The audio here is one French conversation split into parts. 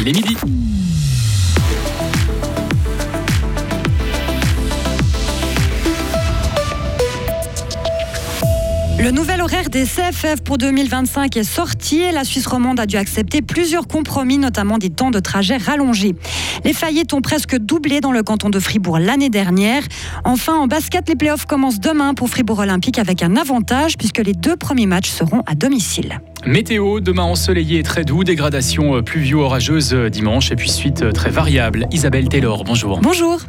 Il est midi. Le nouvel horaire des CFF pour 2025 est sorti et la Suisse romande a dû accepter plusieurs compromis, notamment des temps de trajet rallongés. Les faillites ont presque doublé dans le canton de Fribourg l'année dernière. Enfin, en basket, les playoffs commencent demain pour Fribourg Olympique avec un avantage puisque les deux premiers matchs seront à domicile. Météo, demain ensoleillé et très doux, dégradation euh, pluvio-orageuse euh, dimanche et puis suite euh, très variable. Isabelle Taylor, bonjour. Bonjour.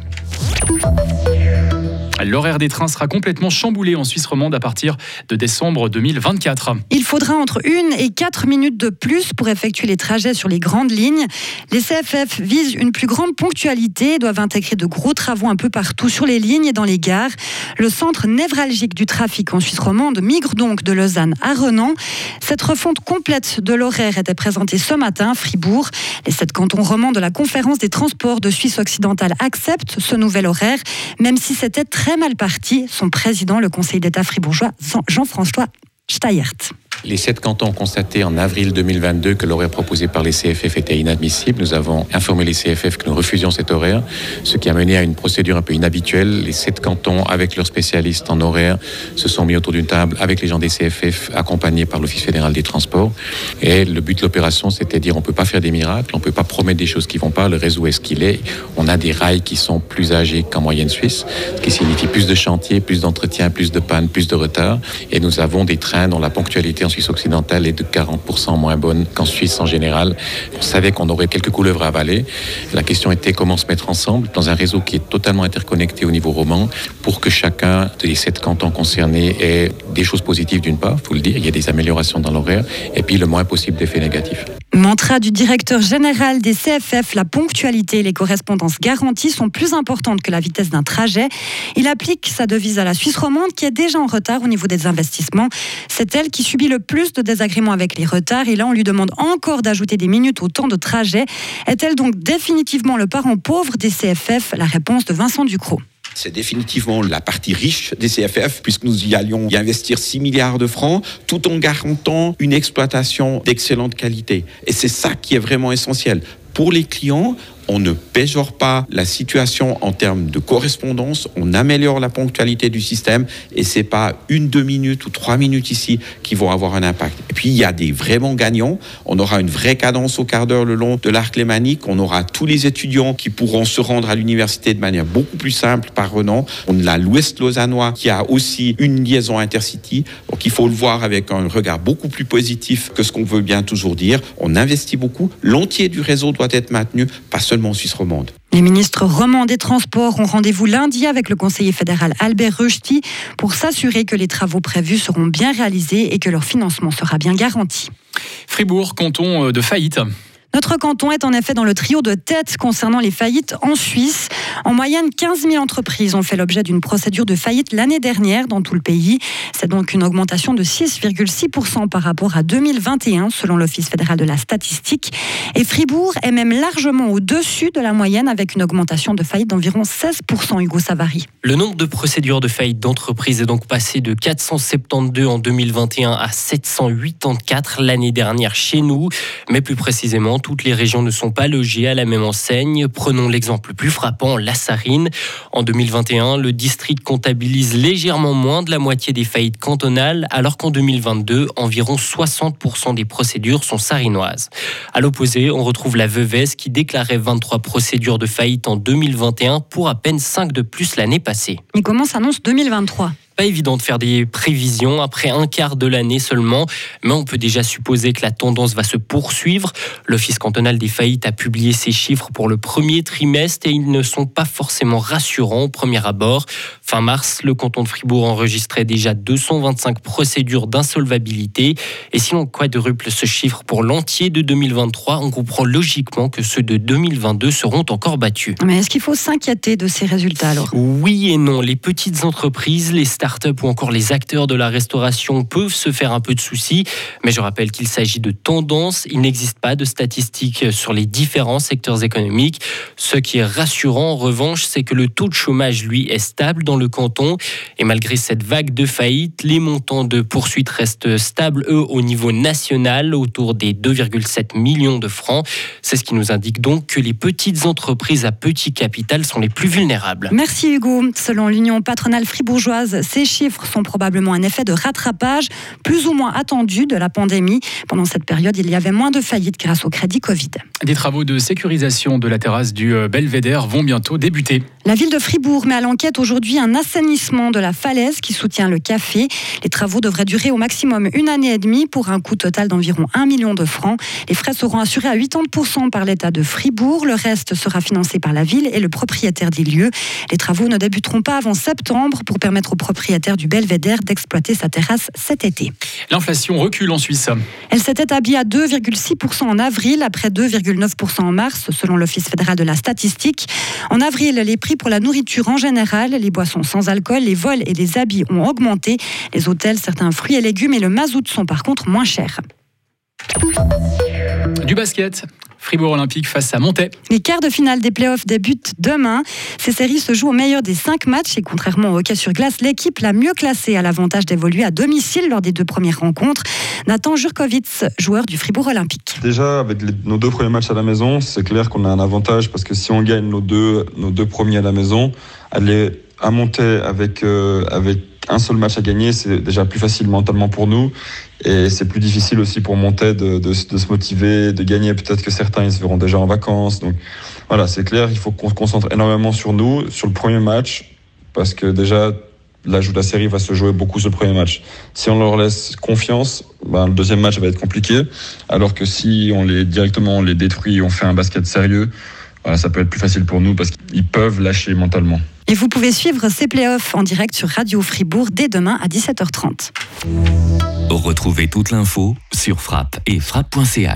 L'horaire des trains sera complètement chamboulé en Suisse romande à partir de décembre 2024. Il faudra entre 1 et 4 minutes de plus pour effectuer les trajets sur les grandes lignes. Les CFF visent une plus grande ponctualité et doivent intégrer de gros travaux un peu partout sur les lignes et dans les gares. Le centre névralgique du trafic en Suisse romande migre donc de Lausanne à Renan. Cette refonte complète de l'horaire était présentée ce matin à Fribourg. Les sept cantons romans de la conférence des transports de Suisse occidentale acceptent ce nouvel horaire, même si c'était très mal parti. Son président, le conseil d'État fribourgeois, Jean-François Steyert. Les sept cantons ont constaté en avril 2022 que l'horaire proposé par les CFF était inadmissible. Nous avons informé les CFF que nous refusions cet horaire, ce qui a mené à une procédure un peu inhabituelle. Les sept cantons, avec leurs spécialistes en horaire, se sont mis autour d'une table avec les gens des CFF, accompagnés par l'Office fédéral des transports. Et le but de l'opération, c'était de dire on peut pas faire des miracles, on peut pas promettre des choses qui vont pas. Le réseau est ce qu'il est. On a des rails qui sont plus âgés qu'en moyenne suisse, ce qui signifie plus de chantiers, plus d'entretien, plus de panne, plus de retard. Et nous avons des trains dont la ponctualité Suisse occidentale est de 40% moins bonne qu'en Suisse en général. On savait qu'on aurait quelques couleuvres à avaler. La question était comment se mettre ensemble dans un réseau qui est totalement interconnecté au niveau roman pour que chacun des sept cantons concernés ait des choses positives d'une part, il faut le dire, il y a des améliorations dans l'horaire, et puis le moins possible d'effets négatifs. Mantra du directeur général des CFF, la ponctualité et les correspondances garanties sont plus importantes que la vitesse d'un trajet. Il applique sa devise à la Suisse romande qui est déjà en retard au niveau des investissements. C'est elle qui subit le plus de désagréments avec les retards et là on lui demande encore d'ajouter des minutes au temps de trajet. Est-elle donc définitivement le parent pauvre des CFF La réponse de Vincent Ducrot. C'est définitivement la partie riche des CFF, puisque nous y allions y investir 6 milliards de francs, tout en garantant une exploitation d'excellente qualité. Et c'est ça qui est vraiment essentiel. Pour les clients, on ne péjore pas la situation en termes de correspondance, on améliore la ponctualité du système et c'est pas une, deux minutes ou trois minutes ici qui vont avoir un impact. Et puis il y a des vraiment gagnants. On aura une vraie cadence au quart d'heure le long de l'arc lémanique. On aura tous les étudiants qui pourront se rendre à l'université de manière beaucoup plus simple par Renan. On a l'Ouest lausannois qui a aussi une liaison intercity. Donc il faut le voir avec un regard beaucoup plus positif que ce qu'on veut bien toujours dire. On investit beaucoup. L'entier du réseau doit être maintenu, pas seulement Suisse romande. Les ministres romans des Transports ont rendez-vous lundi avec le conseiller fédéral Albert Rechti pour s'assurer que les travaux prévus seront bien réalisés et que leur financement sera bien garanti. Fribourg, canton euh, de faillite. Notre canton est en effet dans le trio de tête concernant les faillites en Suisse. En moyenne, 15 000 entreprises ont fait l'objet d'une procédure de faillite l'année dernière dans tout le pays. C'est donc une augmentation de 6,6% par rapport à 2021 selon l'Office fédéral de la statistique. Et Fribourg est même largement au-dessus de la moyenne avec une augmentation de faillite d'environ 16%, Hugo Savary. Le nombre de procédures de faillite d'entreprises est donc passé de 472 en 2021 à 784 l'année dernière chez nous. Mais plus précisément, toutes les régions ne sont pas logées à la même enseigne. Prenons l'exemple le plus frappant, la Sarine. En 2021, le district comptabilise légèrement moins de la moitié des faillites cantonales, alors qu'en 2022, environ 60% des procédures sont sarinoises. À l'opposé, on retrouve la Veuvez qui déclarait 23 procédures de faillite en 2021 pour à peine 5 de plus l'année passée. Et comment s'annonce 2023 pas évident de faire des prévisions après un quart de l'année seulement, mais on peut déjà supposer que la tendance va se poursuivre. L'Office cantonal des faillites a publié ses chiffres pour le premier trimestre et ils ne sont pas forcément rassurants au premier abord. Fin mars, le canton de Fribourg enregistrait déjà 225 procédures d'insolvabilité. Et si on quadruple ce chiffre pour l'entier de 2023, on comprend logiquement que ceux de 2022 seront encore battus. Mais est-ce qu'il faut s'inquiéter de ces résultats alors? Oui et non. Les petites entreprises, les start ou encore les acteurs de la restauration peuvent se faire un peu de soucis. Mais je rappelle qu'il s'agit de tendances. Il n'existe pas de statistiques sur les différents secteurs économiques. Ce qui est rassurant en revanche, c'est que le taux de chômage, lui, est stable dans le canton. Et malgré cette vague de faillites, les montants de poursuites restent stables, eux, au niveau national, autour des 2,7 millions de francs. C'est ce qui nous indique donc que les petites entreprises à petit capital sont les plus vulnérables. Merci Hugo. Selon l'Union patronale fribourgeoise, ces chiffres sont probablement un effet de rattrapage plus ou moins attendu de la pandémie. Pendant cette période, il y avait moins de faillites grâce au crédit Covid. Des travaux de sécurisation de la terrasse du euh, Belvédère vont bientôt débuter. La ville de Fribourg met à l'enquête aujourd'hui un assainissement de la falaise qui soutient le café. Les travaux devraient durer au maximum une année et demie pour un coût total d'environ 1 million de francs. Les frais seront assurés à 80% par l'État de Fribourg. Le reste sera financé par la ville et le propriétaire des lieux. Les travaux ne débuteront pas avant septembre pour permettre au propriétaire du Belvédère d'exploiter sa terrasse cet été. L'inflation recule en Suisse. Elle s'est établie à 2,6% en avril après 2,9% en mars selon l'Office fédéral de la statistique. En avril, les prix pour la nourriture en général, les boissons sans alcool, les vols et les habits ont augmenté. Les hôtels, certains fruits et légumes et le mazout sont par contre moins chers. Du basket. Fribourg Olympique face à Montaix. Les quarts de finale des playoffs débutent demain. Ces séries se jouent au meilleur des cinq matchs et contrairement au hockey sur glace, l'équipe la mieux classée a l'avantage d'évoluer à domicile lors des deux premières rencontres. Nathan Jurkovitz, joueur du Fribourg Olympique. Déjà, avec les, nos deux premiers matchs à la maison, c'est clair qu'on a un avantage parce que si on gagne nos deux, nos deux premiers à la maison, aller à Montaix avec, euh, avec un seul match à gagner, c'est déjà plus facile mentalement pour nous. Et c'est plus difficile aussi pour Montaix de, de, de se motiver, de gagner. Peut-être que certains, ils se verront déjà en vacances. Donc voilà, c'est clair, il faut qu'on se concentre énormément sur nous, sur le premier match, parce que déjà, l'ajout de la série va se jouer beaucoup sur le premier match. Si on leur laisse confiance, ben, le deuxième match va être compliqué. Alors que si on les directement on les détruit, on fait un basket sérieux, ça peut être plus facile pour nous parce qu'ils peuvent lâcher mentalement. Et vous pouvez suivre ces playoffs en direct sur Radio Fribourg dès demain à 17h30. Retrouvez toute l'info sur frappe et frappe.ch.